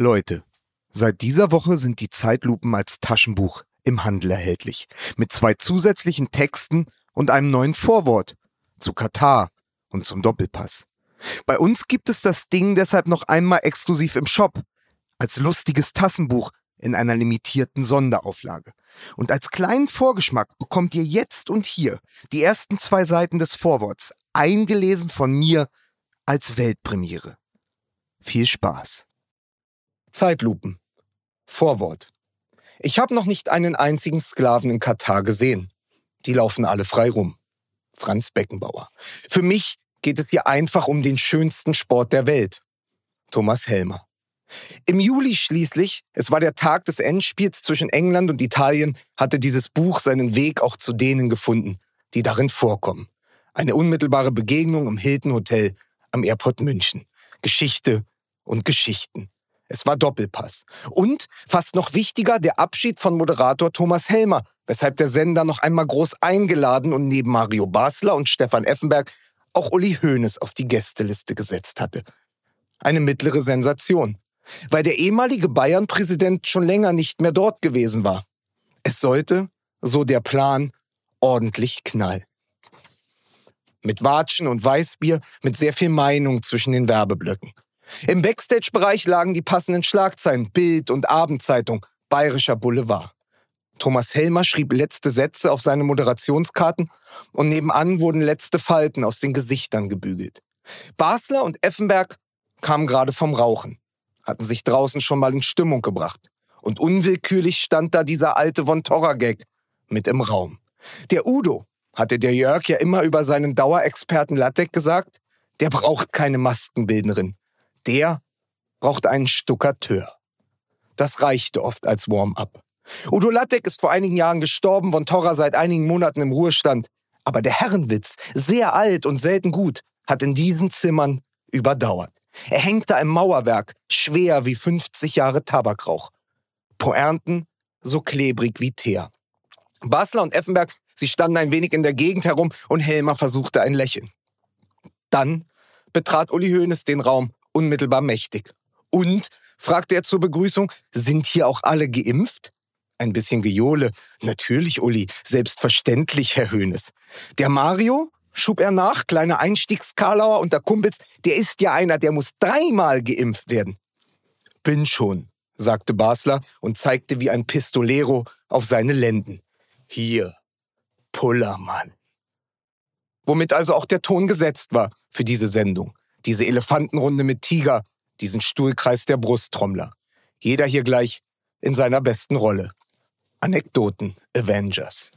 Leute, seit dieser Woche sind die Zeitlupen als Taschenbuch im Handel erhältlich. Mit zwei zusätzlichen Texten und einem neuen Vorwort zu Katar und zum Doppelpass. Bei uns gibt es das Ding deshalb noch einmal exklusiv im Shop. Als lustiges Tassenbuch in einer limitierten Sonderauflage. Und als kleinen Vorgeschmack bekommt ihr jetzt und hier die ersten zwei Seiten des Vorworts, eingelesen von mir als Weltpremiere. Viel Spaß. Zeitlupen. Vorwort. Ich habe noch nicht einen einzigen Sklaven in Katar gesehen. Die laufen alle frei rum. Franz Beckenbauer. Für mich geht es hier einfach um den schönsten Sport der Welt. Thomas Helmer. Im Juli schließlich, es war der Tag des Endspiels zwischen England und Italien, hatte dieses Buch seinen Weg auch zu denen gefunden, die darin vorkommen. Eine unmittelbare Begegnung im Hilton Hotel am Airport München. Geschichte und Geschichten. Es war Doppelpass. Und, fast noch wichtiger, der Abschied von Moderator Thomas Helmer, weshalb der Sender noch einmal groß eingeladen und neben Mario Basler und Stefan Effenberg auch Uli Hoeneß auf die Gästeliste gesetzt hatte. Eine mittlere Sensation, weil der ehemalige Bayern-Präsident schon länger nicht mehr dort gewesen war. Es sollte, so der Plan, ordentlich knallen. Mit Watschen und Weißbier, mit sehr viel Meinung zwischen den Werbeblöcken. Im Backstage-Bereich lagen die passenden Schlagzeilen Bild und Abendzeitung, Bayerischer Boulevard. Thomas Helmer schrieb letzte Sätze auf seine Moderationskarten und nebenan wurden letzte Falten aus den Gesichtern gebügelt. Basler und Effenberg kamen gerade vom Rauchen, hatten sich draußen schon mal in Stimmung gebracht. Und unwillkürlich stand da dieser alte Von Torra-Gag mit im Raum. Der Udo, hatte der Jörg ja immer über seinen Dauerexperten Lattek gesagt, der braucht keine Maskenbildnerin. Der braucht einen Stuckateur. Das reichte oft als Warm-up. Udo Lattek ist vor einigen Jahren gestorben, von Torra seit einigen Monaten im Ruhestand. Aber der Herrenwitz, sehr alt und selten gut, hat in diesen Zimmern überdauert. Er hängt da im Mauerwerk, schwer wie 50 Jahre Tabakrauch. Poernten so klebrig wie Teer. Basler und Effenberg, sie standen ein wenig in der Gegend herum und Helmer versuchte ein Lächeln. Dann betrat Uli Hoeneß den Raum unmittelbar mächtig. Und, fragte er zur Begrüßung, sind hier auch alle geimpft? Ein bisschen Gejohle. Natürlich, Uli, selbstverständlich, Herr Hoeneß. Der Mario, schub er nach, kleiner Einstiegskarlauer unter Kumpels, der ist ja einer, der muss dreimal geimpft werden. Bin schon, sagte Basler und zeigte wie ein Pistolero auf seine Lenden. Hier, Pullermann. Womit also auch der Ton gesetzt war für diese Sendung. Diese Elefantenrunde mit Tiger, diesen Stuhlkreis der Brusttrommler. Jeder hier gleich in seiner besten Rolle. Anekdoten Avengers.